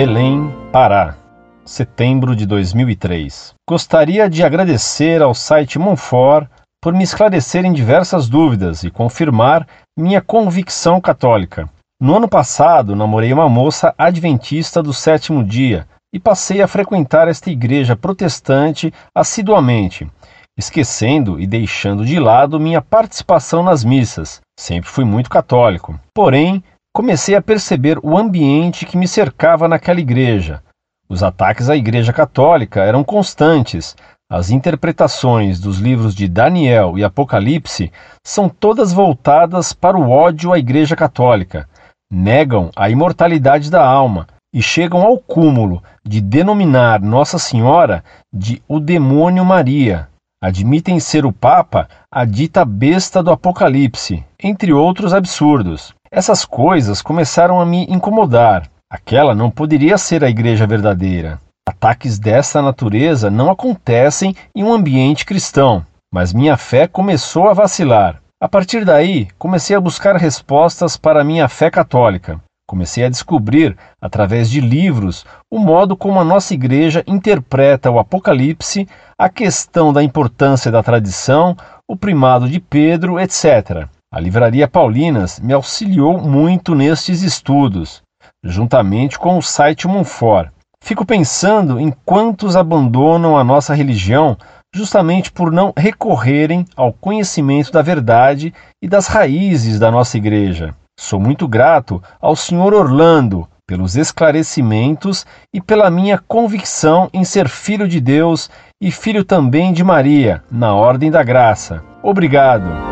Belém, Pará, setembro de 2003. Gostaria de agradecer ao site Monfort por me esclarecer em diversas dúvidas e confirmar minha convicção católica. No ano passado, namorei uma moça adventista do sétimo dia e passei a frequentar esta igreja protestante assiduamente, esquecendo e deixando de lado minha participação nas missas. Sempre fui muito católico. Porém, comecei a perceber o ambiente que me cercava naquela igreja. Os ataques à Igreja Católica eram constantes. As interpretações dos livros de Daniel e Apocalipse são todas voltadas para o ódio à Igreja Católica negam a imortalidade da alma e chegam ao cúmulo de denominar Nossa Senhora de o demônio Maria. Admitem ser o Papa a dita besta do Apocalipse, entre outros absurdos. Essas coisas começaram a me incomodar. Aquela não poderia ser a igreja verdadeira. Ataques dessa natureza não acontecem em um ambiente cristão, mas minha fé começou a vacilar. A partir daí, comecei a buscar respostas para minha fé católica. Comecei a descobrir, através de livros, o modo como a nossa igreja interpreta o Apocalipse, a questão da importância da tradição, o primado de Pedro, etc. A Livraria Paulinas me auxiliou muito nestes estudos, juntamente com o site Monfort. Fico pensando em quantos abandonam a nossa religião justamente por não recorrerem ao conhecimento da verdade e das raízes da nossa igreja. Sou muito grato ao Sr. Orlando pelos esclarecimentos e pela minha convicção em ser filho de Deus e filho também de Maria, na ordem da graça. Obrigado.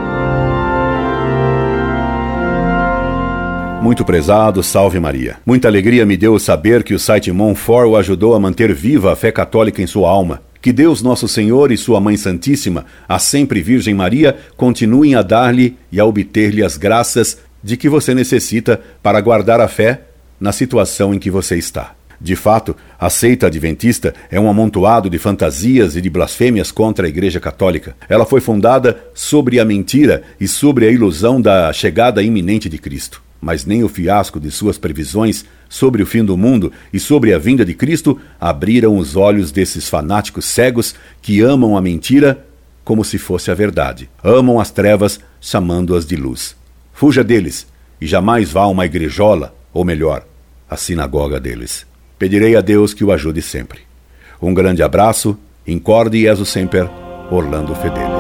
Muito prezado, salve Maria. Muita alegria me deu saber que o site Monfort o ajudou a manter viva a fé católica em sua alma. Que Deus Nosso Senhor e Sua Mãe Santíssima, a sempre Virgem Maria, continuem a dar-lhe e a obter-lhe as graças de que você necessita para guardar a fé na situação em que você está. De fato, a seita adventista é um amontoado de fantasias e de blasfêmias contra a Igreja Católica. Ela foi fundada sobre a mentira e sobre a ilusão da chegada iminente de Cristo mas nem o fiasco de suas previsões sobre o fim do mundo e sobre a vinda de Cristo abriram os olhos desses fanáticos cegos que amam a mentira como se fosse a verdade. Amam as trevas, chamando-as de luz. Fuja deles e jamais vá a uma igrejola, ou melhor, a sinagoga deles. Pedirei a Deus que o ajude sempre. Um grande abraço, incorde e sempre, Orlando Fedeli.